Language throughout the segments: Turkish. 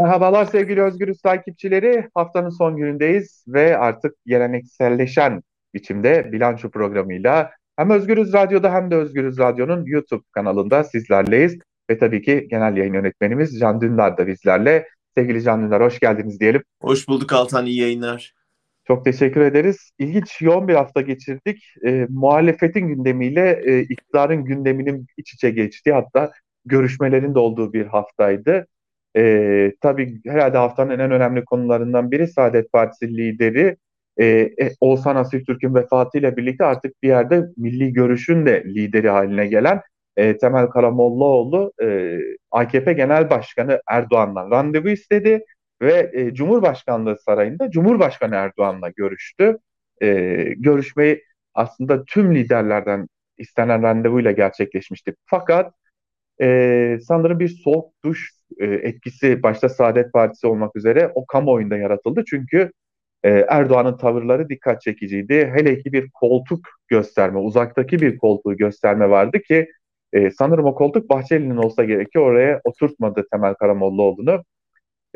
Merhabalar sevgili Özgürüz takipçileri. Haftanın son günündeyiz ve artık gelenekselleşen biçimde bilanço programıyla hem Özgürüz Radyo'da hem de Özgürüz Radyo'nun YouTube kanalında sizlerleyiz. Ve tabii ki genel yayın yönetmenimiz Can Dündar da bizlerle. Sevgili Can Dündar hoş geldiniz diyelim. Hoş bulduk Altan, iyi yayınlar. Çok teşekkür ederiz. İlginç yoğun bir hafta geçirdik. E, muhalefetin gündemiyle e, iktidarın gündeminin iç içe geçtiği hatta görüşmelerin de olduğu bir haftaydı. E, tabii herhalde haftanın en önemli konularından biri Saadet Partisi lideri e, e Oğuzhan Asiltürk'ün vefatıyla birlikte artık bir yerde milli görüşün de lideri haline gelen e, Temel Karamollaoğlu e, AKP Genel Başkanı Erdoğan'dan randevu istedi ve e, Cumhurbaşkanlığı Sarayı'nda Cumhurbaşkanı Erdoğan'la görüştü. E, görüşmeyi aslında tüm liderlerden istenen randevuyla gerçekleşmişti. Fakat e, sanırım bir soğuk duş e, etkisi başta Saadet Partisi olmak üzere o kamuoyunda yaratıldı. Çünkü e, Erdoğan'ın tavırları dikkat çekiciydi. Hele ki bir koltuk gösterme, uzaktaki bir koltuğu gösterme vardı ki e, sanırım o koltuk Bahçeli'nin olsa gerekiyor. Oraya oturtmadı Temel Karamollaoğlu'nu.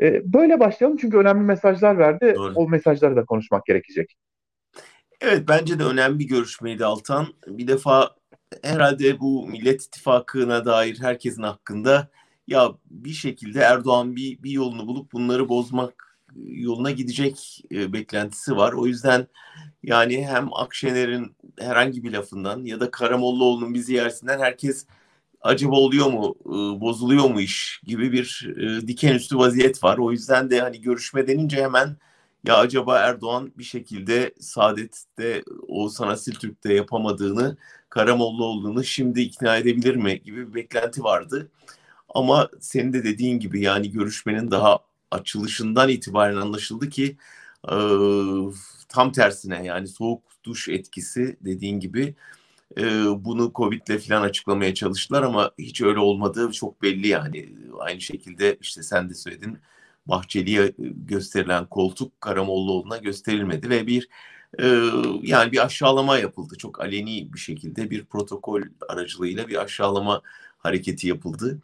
E, böyle başlayalım çünkü önemli mesajlar verdi. Doğru. O mesajları da konuşmak gerekecek. Evet bence de önemli bir görüşmeydi Altan. Bir defa herhalde bu Millet İttifakı'na dair herkesin hakkında ya bir şekilde Erdoğan bir, bir yolunu bulup bunları bozmak yoluna gidecek e, beklentisi var. O yüzden yani hem Akşener'in herhangi bir lafından ya da Karamollaoğlu'nun bir ziyaretinden herkes acaba oluyor mu, e, bozuluyor mu iş gibi bir e, dikenüstü vaziyet var. O yüzden de hani görüşme denince hemen ya acaba Erdoğan bir şekilde Saadet'te Oğuzhan Asiltürk'te yapamadığını Karamollaoğlu'nu şimdi ikna edebilir mi gibi bir beklenti vardı. Ama senin de dediğin gibi yani görüşmenin daha açılışından itibaren anlaşıldı ki e, tam tersine yani soğuk duş etkisi dediğin gibi e, bunu Covid'le falan açıklamaya çalıştılar ama hiç öyle olmadığı çok belli yani. Aynı şekilde işte sen de söyledin Bahçeli'ye gösterilen koltuk Karamollaoğlu'na gösterilmedi ve bir e, yani bir aşağılama yapıldı. Çok aleni bir şekilde bir protokol aracılığıyla bir aşağılama hareketi yapıldı.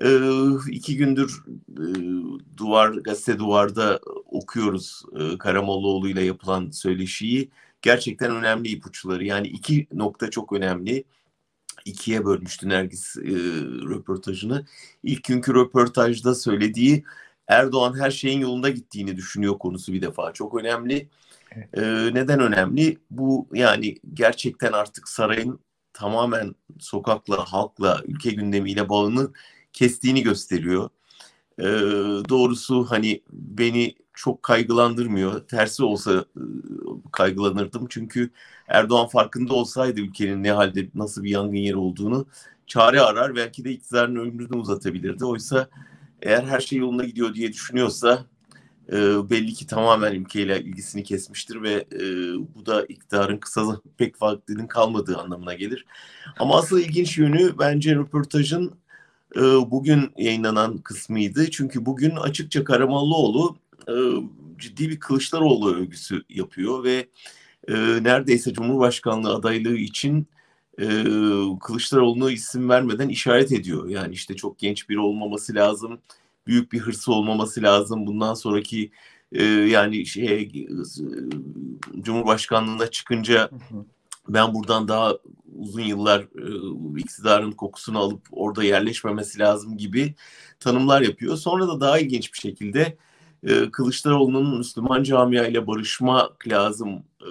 E, iki gündür e, duvar gazete duvarda okuyoruz e, Karamollaoğlu ile yapılan söyleşiyi. Gerçekten önemli ipuçları. Yani iki nokta çok önemli ikiye bölmüştü Nergis e, röportajını. İlk günkü röportajda söylediği Erdoğan her şeyin yolunda gittiğini düşünüyor konusu bir defa çok önemli. Evet. E, neden önemli? Bu yani gerçekten artık sarayın tamamen sokakla, halkla, ülke gündemiyle bağını kestiğini gösteriyor. E, doğrusu hani beni çok kaygılandırmıyor. Tersi olsa e, kaygılanırdım. Çünkü Erdoğan farkında olsaydı ülkenin ne halde, nasıl bir yangın yeri olduğunu çare arar. Belki de iktidarın ömrünü uzatabilirdi. Oysa eğer her şey yoluna gidiyor diye düşünüyorsa e, belli ki tamamen ülkeyle ilgisini kesmiştir ve e, bu da iktidarın kısa pek vaktinin kalmadığı anlamına gelir. Ama asıl ilginç yönü bence röportajın e, bugün yayınlanan kısmıydı. Çünkü bugün açıkça Karamollaoğlu e, ciddi bir Kılıçdaroğlu övgüsü yapıyor ve e, neredeyse Cumhurbaşkanlığı adaylığı için e, Kılıçdaroğlu'na isim vermeden işaret ediyor. Yani işte çok genç biri olmaması lazım, büyük bir hırsı olmaması lazım. Bundan sonraki e, yani şey Cumhurbaşkanlığına çıkınca ben buradan daha uzun yıllar e, iktidarın kokusunu alıp orada yerleşmemesi lazım gibi tanımlar yapıyor. Sonra da daha ilginç bir şekilde e, Kılıçdaroğlu'nun Müslüman camia ile barışmak lazım e,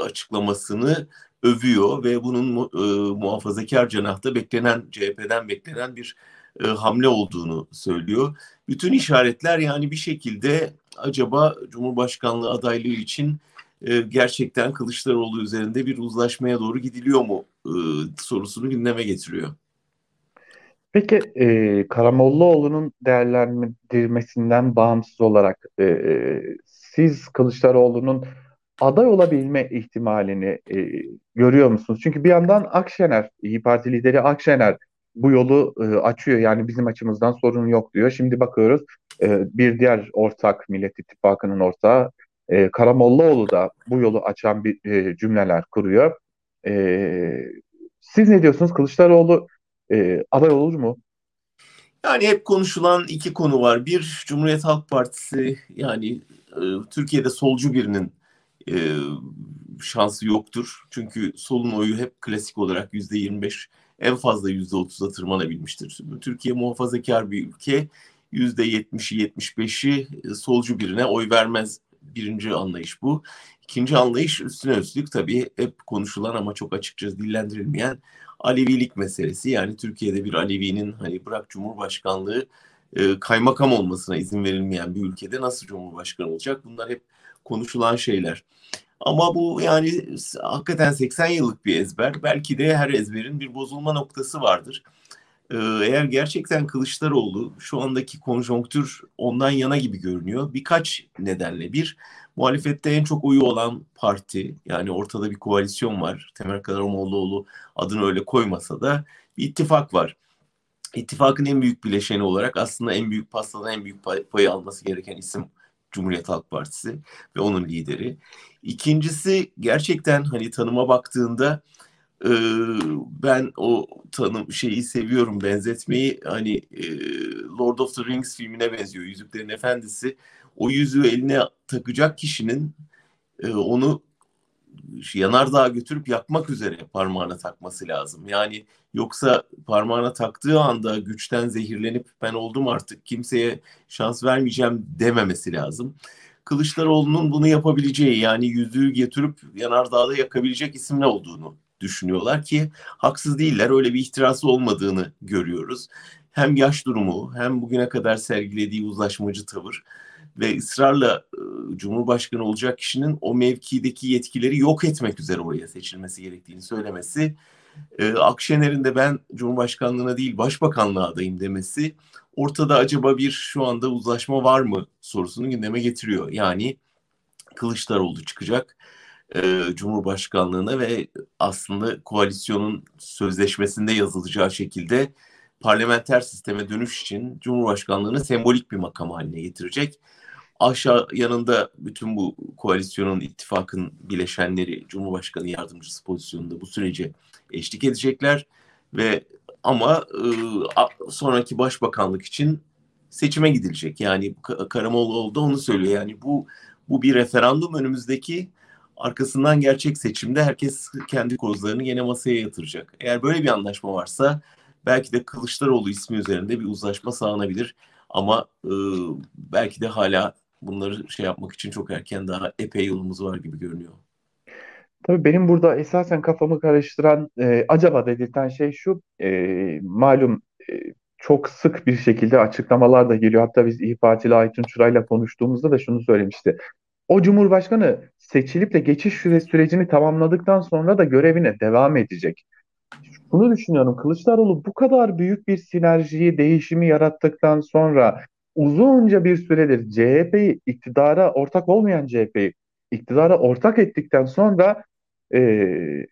açıklamasını övüyor ve bunun e, muhafazakar cenahta beklenen CHP'den beklenen bir e, hamle olduğunu söylüyor. Bütün işaretler yani bir şekilde acaba Cumhurbaşkanlığı adaylığı için e, gerçekten Kılıçdaroğlu üzerinde bir uzlaşmaya doğru gidiliyor mu e, sorusunu gündeme getiriyor. Peki e, Karamollaoğlu'nun değerlendirmesinden bağımsız olarak e, e siz Kılıçdaroğlu'nun aday olabilme ihtimalini e, görüyor musunuz? Çünkü bir yandan Akşener, İyi Parti lideri Akşener bu yolu e, açıyor. Yani bizim açımızdan sorun yok diyor. Şimdi bakıyoruz e, bir diğer ortak Millet İttifakı'nın ortağı e, Karamollaoğlu da bu yolu açan bir e, cümleler kuruyor. E, siz ne diyorsunuz? Kılıçdaroğlu e, aday olur mu? Yani hep konuşulan iki konu var. Bir, Cumhuriyet Halk Partisi yani e, Türkiye'de solcu birinin e, şansı yoktur. Çünkü solun oyu hep klasik olarak yüzde 25 en fazla yüzde 30'a tırmanabilmiştir. Türkiye muhafazakar bir ülke. Yüzde 70'i 75'i solcu birine oy vermez. Birinci anlayış bu. İkinci anlayış üstüne üstlük tabii hep konuşulan ama çok açıkça dillendirilmeyen Alevilik meselesi. Yani Türkiye'de bir Alevi'nin hani bırak Cumhurbaşkanlığı e, kaymakam olmasına izin verilmeyen bir ülkede nasıl Cumhurbaşkanı olacak? Bunlar hep konuşulan şeyler. Ama bu yani hakikaten 80 yıllık bir ezber. Belki de her ezberin bir bozulma noktası vardır. Ee, eğer gerçekten Kılıçdaroğlu şu andaki konjonktür ondan yana gibi görünüyor. Birkaç nedenle. Bir, muhalefette en çok oyu olan parti yani ortada bir koalisyon var. Temel Karamollaoğlu adını öyle koymasa da bir ittifak var. İttifakın en büyük bileşeni olarak aslında en büyük pastadan en büyük pay, payı alması gereken isim Cumhuriyet Halk Partisi ve onun lideri. İkincisi gerçekten hani tanıma baktığında e, ben o tanım şeyi seviyorum benzetmeyi hani e, Lord of the Rings filmine benziyor Yüzüklerin Efendisi o yüzüğü eline takacak kişinin e, onu yanardağa götürüp yakmak üzere parmağına takması lazım. Yani yoksa parmağına taktığı anda güçten zehirlenip ben oldum artık kimseye şans vermeyeceğim dememesi lazım. Kılıçdaroğlu'nun bunu yapabileceği yani yüzüğü getirip yanardağda yakabilecek isim ne olduğunu düşünüyorlar ki haksız değiller. Öyle bir ihtirası olmadığını görüyoruz. Hem yaş durumu hem bugüne kadar sergilediği uzlaşmacı tavır ve ısrarla e, Cumhurbaşkanı olacak kişinin o mevkideki yetkileri yok etmek üzere oraya seçilmesi gerektiğini söylemesi, e, Akşener'in de ben Cumhurbaşkanlığına değil Başbakanlığa adayım demesi ortada acaba bir şu anda uzlaşma var mı sorusunu gündeme getiriyor. Yani Kılıçdaroğlu çıkacak e, Cumhurbaşkanlığına ve aslında koalisyonun sözleşmesinde yazılacağı şekilde parlamenter sisteme dönüş için Cumhurbaşkanlığını sembolik bir makam haline getirecek. Aşağı yanında bütün bu koalisyonun, ittifakın bileşenleri Cumhurbaşkanı yardımcısı pozisyonunda bu sürece eşlik edecekler ve ama e, sonraki başbakanlık için seçime gidilecek. Yani Karamollaoğlu da onu söylüyor. Yani bu bu bir referandum önümüzdeki arkasından gerçek seçimde herkes kendi kozlarını yine masaya yatıracak. Eğer böyle bir anlaşma varsa belki de Kılıçdaroğlu ismi üzerinde bir uzlaşma sağlanabilir. Ama e, belki de hala bunları şey yapmak için çok erken daha epey yolumuz var gibi görünüyor. Tabii benim burada esasen kafamı karıştıran e, acaba dedirten şey şu e, malum e, çok sık bir şekilde açıklamalar da geliyor. Hatta biz İYİ Partili Aytun Çuray'la konuştuğumuzda da şunu söylemişti. O Cumhurbaşkanı seçilip de geçiş süre, sürecini tamamladıktan sonra da görevine devam edecek. Bunu düşünüyorum. Kılıçdaroğlu bu kadar büyük bir sinerjiyi, değişimi yarattıktan sonra uzunca bir süredir CHP'yi iktidara ortak olmayan CHP'yi iktidara ortak ettikten sonra e,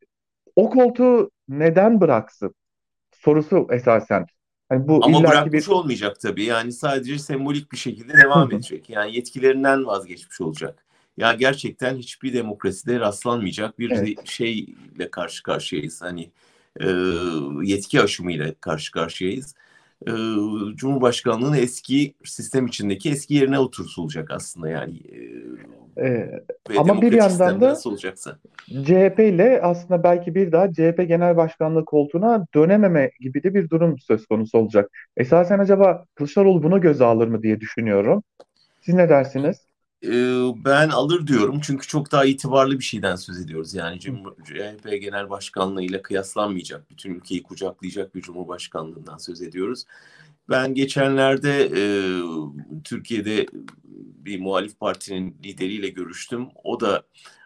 o koltuğu neden bıraksın? Sorusu esasen. Yani bu Ama bırakmış bir... olmayacak tabii. Yani sadece sembolik bir şekilde devam edecek. Yani yetkilerinden vazgeçmiş olacak. Ya gerçekten hiçbir demokraside rastlanmayacak bir evet. şeyle karşı karşıyayız. Hani e, yetki aşımıyla karşı karşıyayız. E, Cumhurbaşkanlığının eski sistem içindeki eski yerine oturtulacak aslında yani. E, ee, ama bir yandan da nasıl olacaksa. CHP ile aslında belki bir daha CHP Genel Başkanlığı koltuğuna dönememe gibi de bir durum söz konusu olacak. Esasen acaba Kılıçdaroğlu buna göze alır mı diye düşünüyorum. Siz ne dersiniz? Ben alır diyorum çünkü çok daha itibarlı bir şeyden söz ediyoruz. Yani CHP Genel Başkanlığı ile kıyaslanmayacak, bütün ülkeyi kucaklayacak bir Cumhurbaşkanlığından söz ediyoruz. Ben geçenlerde e, Türkiye'de bir muhalif partinin lideriyle görüştüm. O da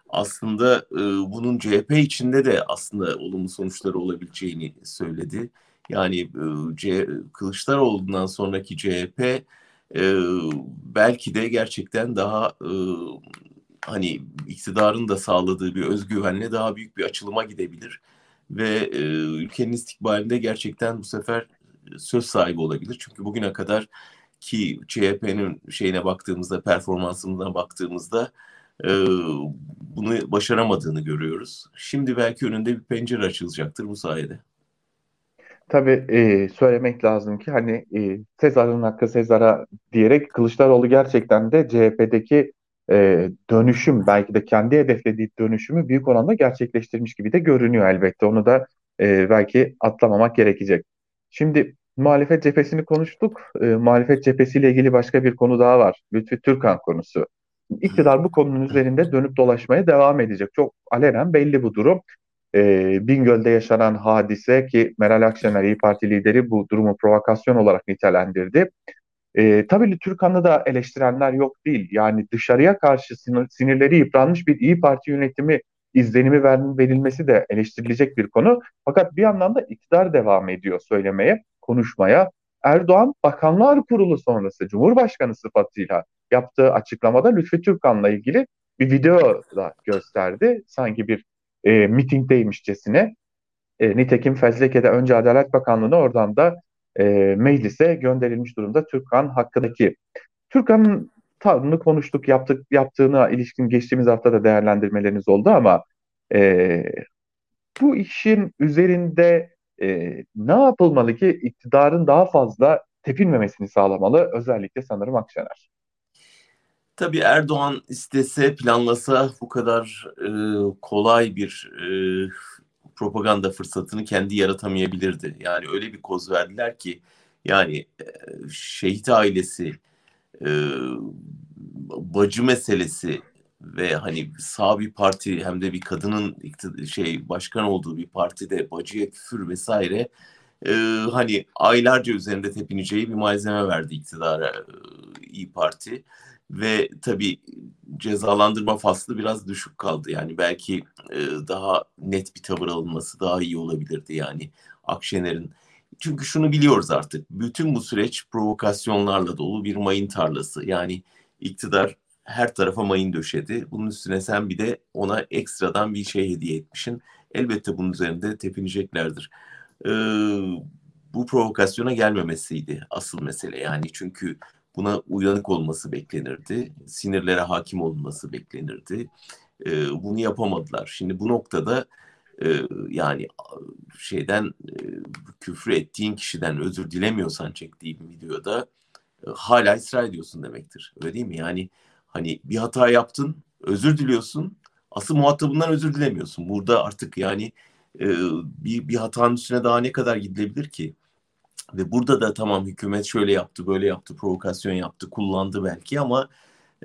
aslında e, bunun CHP içinde de aslında olumlu sonuçları olabileceğini söyledi. Yani e, C, Kılıçdaroğlu'ndan sonraki CHP e, belki de gerçekten daha e, hani iktidarın da sağladığı bir özgüvenle daha büyük bir açılıma gidebilir ve e, ülkenin istikbalinde gerçekten bu sefer söz sahibi olabilir. Çünkü bugüne kadar ki CHP'nin şeyine baktığımızda, performansına baktığımızda e, bunu başaramadığını görüyoruz. Şimdi belki önünde bir pencere açılacaktır bu sayede. Tabii e, söylemek lazım ki hani e, Sezar'ın hakkı Sezar'a diyerek Kılıçdaroğlu gerçekten de CHP'deki e, dönüşüm belki de kendi hedeflediği dönüşümü büyük oranda gerçekleştirmiş gibi de görünüyor elbette. Onu da e, belki atlamamak gerekecek. Şimdi muhalefet cephesini konuştuk. E, muhalefet cephesiyle ilgili başka bir konu daha var. Lütfi Türkan konusu. İktidar bu konunun üzerinde dönüp dolaşmaya devam edecek. Çok alenen belli bu durum e, Bingöl'de yaşanan hadise ki Meral Akşener İyi Parti lideri bu durumu provokasyon olarak nitelendirdi. E, tabii Türkan'ı da eleştirenler yok değil. Yani dışarıya karşı sinir, sinirleri yıpranmış bir İyi Parti yönetimi izlenimi ver, verilmesi de eleştirilecek bir konu. Fakat bir yandan da iktidar devam ediyor söylemeye, konuşmaya. Erdoğan Bakanlar Kurulu sonrası Cumhurbaşkanı sıfatıyla yaptığı açıklamada Lütfi Türkan'la ilgili bir video da gösterdi. Sanki bir e, mitingdeymişçesine. E, nitekim fezlekede önce Adalet Bakanlığı'na oradan da e, meclise gönderilmiş durumda Türkan hakkındaki. Türkan'ın tavrını konuştuk, yaptık, yaptığına ilişkin geçtiğimiz hafta da değerlendirmeleriniz oldu ama e, bu işin üzerinde e, ne yapılmalı ki iktidarın daha fazla tepinmemesini sağlamalı özellikle sanırım Akşener. Tabii Erdoğan istese, planlasa bu kadar e, kolay bir e, propaganda fırsatını kendi yaratamayabilirdi. Yani öyle bir koz verdiler ki yani e, şehit ailesi, e, bacı meselesi ve hani sağ bir parti hem de bir kadının şey başkan olduğu bir partide bacıya küfür vesaire e, hani aylarca üzerinde tepineceği bir malzeme verdi iktidara e, İyi Parti ve tabii cezalandırma faslı biraz düşük kaldı. Yani belki e, daha net bir tavır alınması daha iyi olabilirdi yani Akşener'in. Çünkü şunu biliyoruz artık. Bütün bu süreç provokasyonlarla dolu bir mayın tarlası. Yani iktidar her tarafa mayın döşedi. Bunun üstüne sen bir de ona ekstradan bir şey hediye etmişsin. Elbette bunun üzerinde tepineceklerdir. Ee, bu provokasyona gelmemesiydi asıl mesele. Yani çünkü buna uyanık olması beklenirdi. Sinirlere hakim olması beklenirdi. E, bunu yapamadılar. Şimdi bu noktada e, yani şeyden e, küfür ettiğin kişiden özür dilemiyorsan çektiğim videoda e, hala ısrar ediyorsun demektir. Öyle değil mi? Yani hani bir hata yaptın, özür diliyorsun. Asıl muhatabından özür dilemiyorsun. Burada artık yani e, bir, bir hatanın üstüne daha ne kadar gidilebilir ki? Ve burada da tamam hükümet şöyle yaptı, böyle yaptı, provokasyon yaptı, kullandı belki ama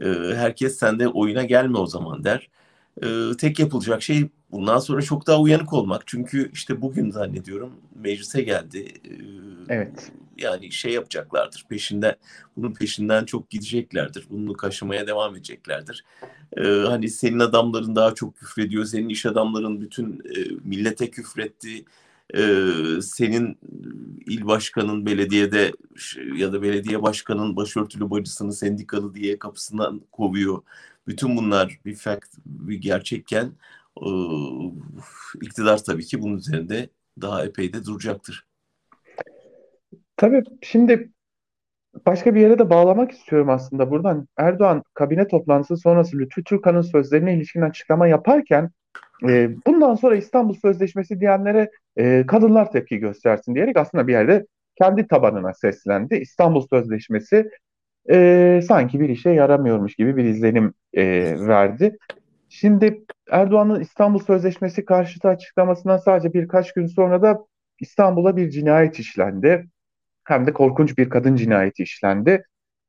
e, herkes sende oyuna gelme o zaman der. E, tek yapılacak şey bundan sonra çok daha uyanık olmak. Çünkü işte bugün zannediyorum meclise geldi. E, evet. Yani şey yapacaklardır peşinden, bunun peşinden çok gideceklerdir. Bunu kaşımaya devam edeceklerdir. E, hani senin adamların daha çok küfrediyor, senin iş adamların bütün e, millete küfretti e, senin il başkanın belediyede ya da belediye başkanın başörtülü bacısını sendikalı diye kapısından kovuyor. Bütün bunlar bir fact, bir gerçekken e, iktidar tabii ki bunun üzerinde daha epey de duracaktır. Tabii şimdi başka bir yere de bağlamak istiyorum aslında buradan. Erdoğan kabine toplantısı sonrası Lütfü Türkan'ın sözlerine ilişkin açıklama yaparken e, bundan sonra İstanbul Sözleşmesi diyenlere e, kadınlar tepki göstersin diyerek aslında bir yerde kendi tabanına seslendi. İstanbul Sözleşmesi e, sanki bir işe yaramıyormuş gibi bir izlenim e, verdi. Şimdi Erdoğan'ın İstanbul Sözleşmesi karşıtı açıklamasından sadece birkaç gün sonra da İstanbul'a bir cinayet işlendi. Hem de korkunç bir kadın cinayeti işlendi.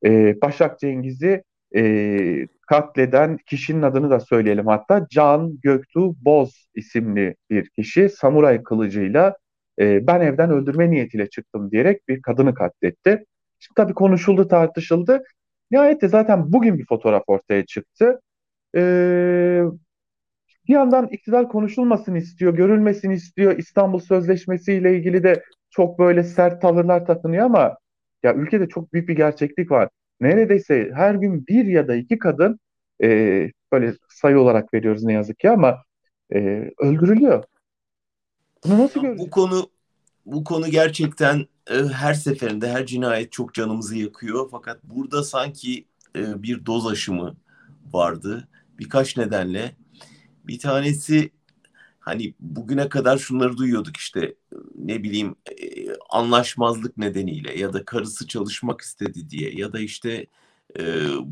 E, Başak Cengiz'i e, katleden kişinin adını da söyleyelim hatta Can Göktuğ Boz isimli bir kişi samuray kılıcıyla e, ben evden öldürme niyetiyle çıktım diyerek bir kadını katletti. Şimdi tabii konuşuldu tartışıldı. Nihayet de zaten bugün bir fotoğraf ortaya çıktı. Ee, bir yandan iktidar konuşulmasını istiyor, görülmesini istiyor. İstanbul Sözleşmesi ile ilgili de çok böyle sert tavırlar takınıyor ama ya ülkede çok büyük bir gerçeklik var neredeyse her gün bir ya da iki kadın e, böyle sayı olarak veriyoruz ne yazık ki ama e, öldürülüyor. Bunu nasıl göreceğiz? Bu konu bu konu gerçekten e, her seferinde her cinayet çok canımızı yakıyor. Fakat burada sanki e, bir doz aşımı vardı. Birkaç nedenle. Bir tanesi hani bugüne kadar şunları duyuyorduk işte ne bileyim e, anlaşmazlık nedeniyle ya da karısı çalışmak istedi diye ya da işte e,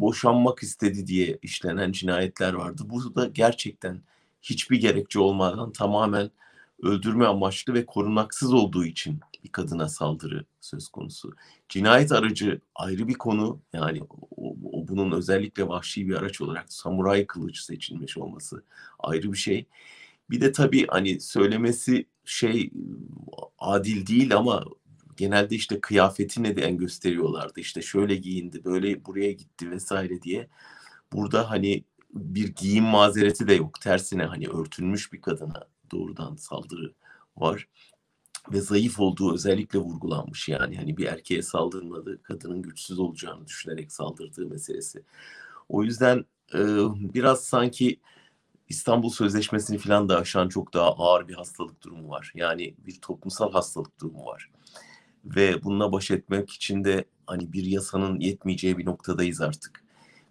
boşanmak istedi diye işlenen cinayetler vardı. Bu da gerçekten hiçbir gerekçe olmadan tamamen öldürme amaçlı ve korunaksız olduğu için bir kadına saldırı söz konusu. Cinayet aracı ayrı bir konu. Yani o, o bunun özellikle vahşi bir araç olarak samuray kılıç seçilmiş olması ayrı bir şey. Bir de tabii hani söylemesi şey adil değil ama genelde işte kıyafeti neden gösteriyorlardı. İşte şöyle giyindi, böyle buraya gitti vesaire diye. Burada hani bir giyim mazereti de yok. Tersine hani örtülmüş bir kadına doğrudan saldırı var. Ve zayıf olduğu özellikle vurgulanmış yani. Hani bir erkeğe saldırmadı, kadının güçsüz olacağını düşünerek saldırdığı meselesi. O yüzden e, biraz sanki İstanbul Sözleşmesi'ni falan da aşan çok daha ağır bir hastalık durumu var. Yani bir toplumsal hastalık durumu var. Ve bununla baş etmek için de hani bir yasanın yetmeyeceği bir noktadayız artık.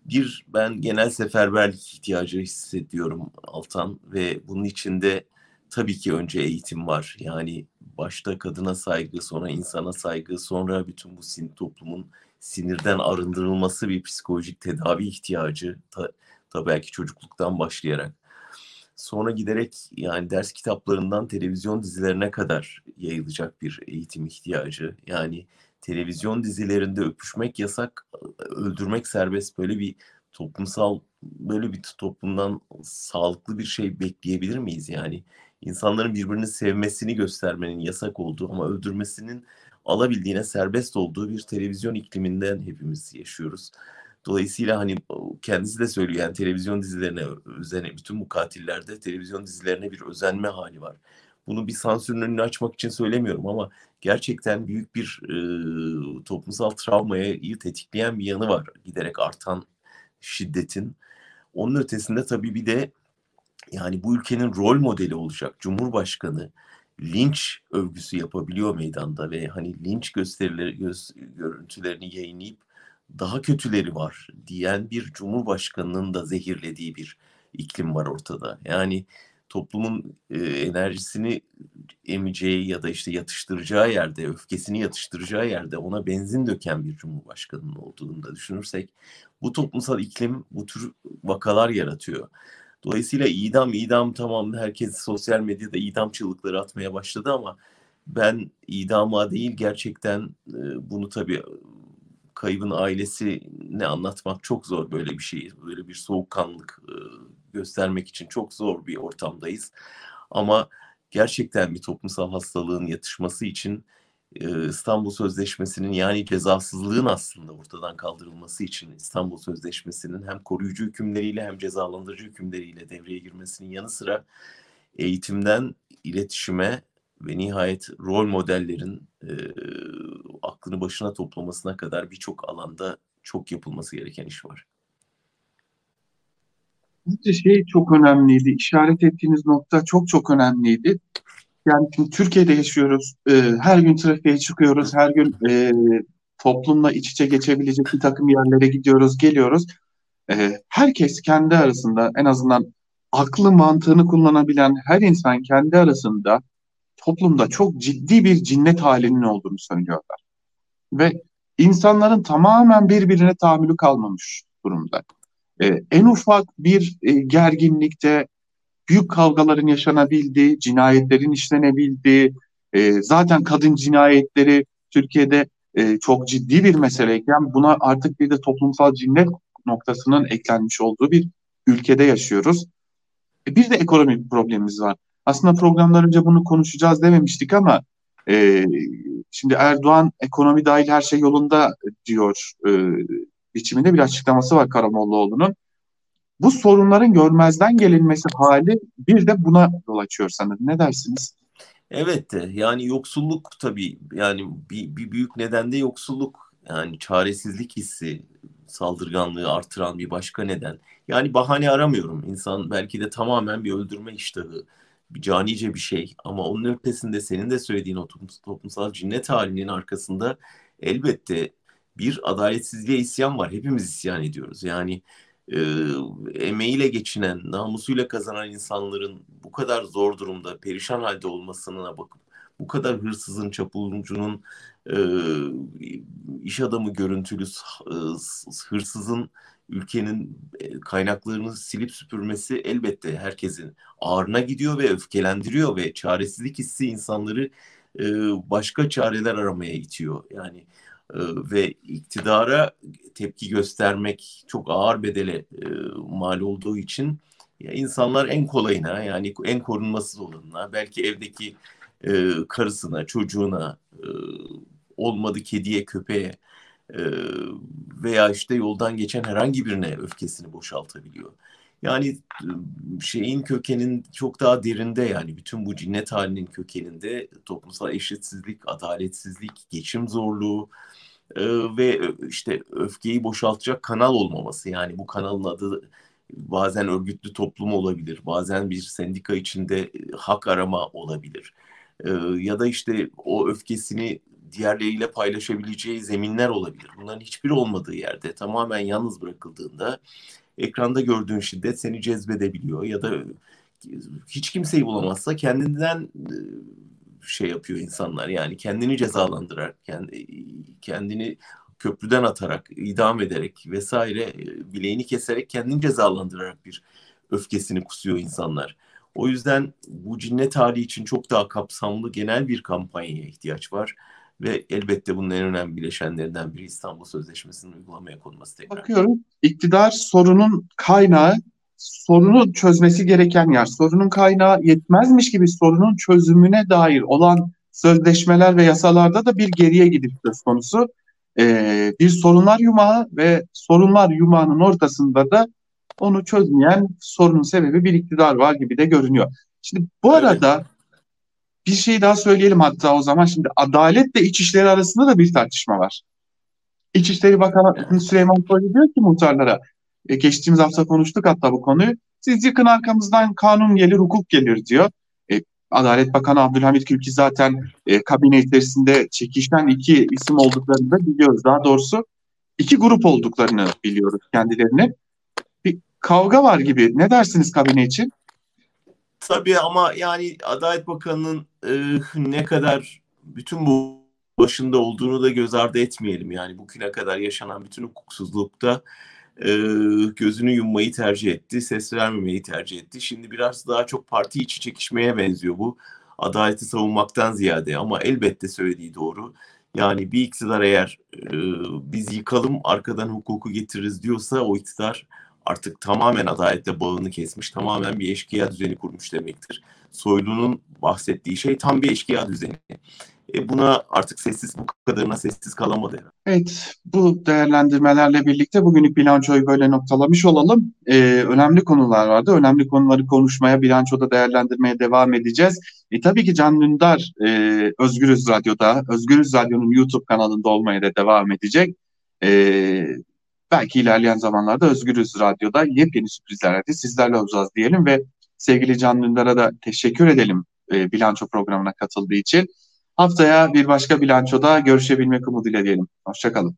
Bir, ben genel seferberlik ihtiyacı hissediyorum Altan ve bunun içinde tabii ki önce eğitim var. Yani başta kadına saygı, sonra insana saygı, sonra bütün bu sin toplumun sinirden arındırılması bir psikolojik tedavi ihtiyacı. Ta, ta belki çocukluktan başlayarak. Sonra giderek yani ders kitaplarından televizyon dizilerine kadar yayılacak bir eğitim ihtiyacı. Yani televizyon dizilerinde öpüşmek yasak, öldürmek serbest böyle bir toplumsal böyle bir toplumdan sağlıklı bir şey bekleyebilir miyiz yani? insanların birbirini sevmesini göstermenin yasak olduğu ama öldürmesinin alabildiğine serbest olduğu bir televizyon ikliminden hepimiz yaşıyoruz. Dolayısıyla hani kendisi de söylüyor yani televizyon dizilerine özene bütün bu katillerde televizyon dizilerine bir özenme hali var. Bunu bir sansürün önünü açmak için söylemiyorum ama gerçekten büyük bir e, toplumsal travmayı tetikleyen bir yanı var giderek artan şiddetin. Onun ötesinde tabii bir de yani bu ülkenin rol modeli olacak Cumhurbaşkanı linç övgüsü yapabiliyor meydanda ve hani linç gösterileri göz, görüntülerini yayınlayıp daha kötüleri var diyen bir cumhurbaşkanının da zehirlediği bir iklim var ortada. Yani toplumun e, enerjisini emeceği ya da işte yatıştıracağı yerde, öfkesini yatıştıracağı yerde ona benzin döken bir cumhurbaşkanının olduğunu da düşünürsek bu toplumsal iklim bu tür vakalar yaratıyor. Dolayısıyla idam idam tamam herkes sosyal medyada idam çığlıkları atmaya başladı ama ben idama değil gerçekten e, bunu tabii kaybın ailesi ne anlatmak çok zor böyle bir şey. Böyle bir soğukkanlık e, göstermek için çok zor bir ortamdayız. Ama gerçekten bir toplumsal hastalığın yatışması için İstanbul Sözleşmesi'nin yani cezasızlığın aslında ortadan kaldırılması için İstanbul Sözleşmesi'nin hem koruyucu hükümleriyle hem cezalandırıcı hükümleriyle devreye girmesinin yanı sıra eğitimden iletişime ve nihayet rol modellerin e, aklını başına toplamasına kadar birçok alanda çok yapılması gereken iş var. Bence şey çok önemliydi. İşaret ettiğiniz nokta çok çok önemliydi. Yani şimdi Türkiye'de yaşıyoruz. E, her gün trafiğe çıkıyoruz. Her gün e, toplumla iç içe geçebilecek bir takım yerlere gidiyoruz, geliyoruz. E, herkes kendi arasında en azından aklı mantığını kullanabilen her insan kendi arasında toplumda çok ciddi bir cinnet halinin olduğunu söylüyorlar. Ve insanların tamamen birbirine tahammülü kalmamış durumda. Ee, en ufak bir e, gerginlikte, büyük kavgaların yaşanabildiği, cinayetlerin işlenebildiği, e, zaten kadın cinayetleri Türkiye'de e, çok ciddi bir meseleyken buna artık bir de toplumsal cinnet noktasının eklenmiş olduğu bir ülkede yaşıyoruz. E, bir de ekonomik problemimiz var. Aslında programlar önce bunu konuşacağız dememiştik ama e, şimdi Erdoğan ekonomi dahil her şey yolunda diyor e, biçiminde bir açıklaması var Karamollaoğlu'nun bu sorunların görmezden gelinmesi hali bir de buna yol açıyor sanırım. Ne dersiniz? Evet yani yoksulluk tabii yani bir, bir büyük neden de yoksulluk yani çaresizlik hissi saldırganlığı artıran bir başka neden. Yani bahane aramıyorum. İnsan belki de tamamen bir öldürme iştahı, canice bir şey ama onun ötesinde senin de söylediğin o toplumsal cinnet halinin arkasında elbette bir adaletsizliğe isyan var. Hepimiz isyan ediyoruz. Yani e, emeğiyle geçinen, namusuyla kazanan insanların bu kadar zor durumda, perişan halde olmasına bakıp bu kadar hırsızın, çapulcunun, e, iş adamı görüntülü e, hırsızın ülkenin e, kaynaklarını silip süpürmesi elbette herkesin ağrına gidiyor ve öfkelendiriyor ve çaresizlik hissi insanları e, başka çareler aramaya itiyor. Yani e, ve iktidara tepki göstermek çok ağır bedele mal olduğu için ya insanlar en kolayına yani en korunmasız olanına belki evdeki e, karısına, çocuğuna, e, olmadı kediye, köpeğe veya işte yoldan geçen herhangi birine öfkesini boşaltabiliyor. Yani şeyin kökenin çok daha derinde yani bütün bu cinnet halinin kökeninde toplumsal eşitsizlik, adaletsizlik, geçim zorluğu e, ve işte öfkeyi boşaltacak kanal olmaması. Yani bu kanalın adı bazen örgütlü toplum olabilir, bazen bir sendika içinde hak arama olabilir. E, ya da işte o öfkesini diğerleriyle paylaşabileceği zeminler olabilir. Bunların hiçbiri olmadığı yerde tamamen yalnız bırakıldığında ekranda gördüğün şiddet seni cezbedebiliyor ya da hiç kimseyi bulamazsa kendinden e, şey yapıyor insanlar yani kendini cezalandırarak kendini köprüden atarak idam ederek vesaire e, bileğini keserek kendini cezalandırarak bir öfkesini kusuyor insanlar. O yüzden bu cinnet hali için çok daha kapsamlı genel bir kampanyaya ihtiyaç var. Ve elbette bunun en önemli bileşenlerinden biri İstanbul Sözleşmesi'nin uygulamaya konması tekrar. Bakıyorum iktidar sorunun kaynağı sorunu çözmesi gereken yer. Sorunun kaynağı yetmezmiş gibi sorunun çözümüne dair olan sözleşmeler ve yasalarda da bir geriye gidip söz konusu. Ee, bir sorunlar yumağı ve sorunlar yumağının ortasında da onu çözmeyen sorunun sebebi bir iktidar var gibi de görünüyor. Şimdi bu arada bir şey daha söyleyelim hatta o zaman. Şimdi adaletle İçişleri arasında da bir tartışma var. İçişleri Bakanı Süleyman Soylu diyor ki muhtarlara, e, geçtiğimiz hafta konuştuk hatta bu konuyu. Siz yıkın arkamızdan kanun gelir, hukuk gelir diyor. E, Adalet Bakanı Abdülhamit Külki zaten e, kabine içerisinde çekişen iki isim olduklarını da biliyoruz. Daha doğrusu iki grup olduklarını biliyoruz kendilerini. Bir kavga var gibi. Ne dersiniz kabine için? Tabii ama yani Adalet Bakanı'nın e, ne kadar bütün bu başında olduğunu da göz ardı etmeyelim. Yani bugüne kadar yaşanan bütün hukuksuzlukta e, gözünü yummayı tercih etti, ses vermemeyi tercih etti. Şimdi biraz daha çok parti içi çekişmeye benziyor bu. Adaleti savunmaktan ziyade ama elbette söylediği doğru. Yani bir iktidar eğer e, biz yıkalım arkadan hukuku getiririz diyorsa o iktidar artık tamamen adaletle bağını kesmiş, tamamen bir eşkıya düzeni kurmuş demektir. Soylu'nun bahsettiği şey tam bir eşkıya düzeni. E buna artık sessiz bu kadarına sessiz kalamadı. Evet bu değerlendirmelerle birlikte bugünlük bilançoyu böyle noktalamış olalım. Ee, önemli konular vardı. Önemli konuları konuşmaya, bilançoda değerlendirmeye devam edeceğiz. E, tabii ki Can Dündar e, Özgürüz Radyo'da, Özgürüz Radyo'nun YouTube kanalında olmaya da devam edecek. E, belki ilerleyen zamanlarda Özgürüz Radyo'da yepyeni sürprizlerle sizlerle olacağız diyelim ve sevgili Can Dündar'a da teşekkür edelim e, bilanço programına katıldığı için. Haftaya bir başka bilançoda görüşebilmek umuduyla diyelim. Hoşçakalın.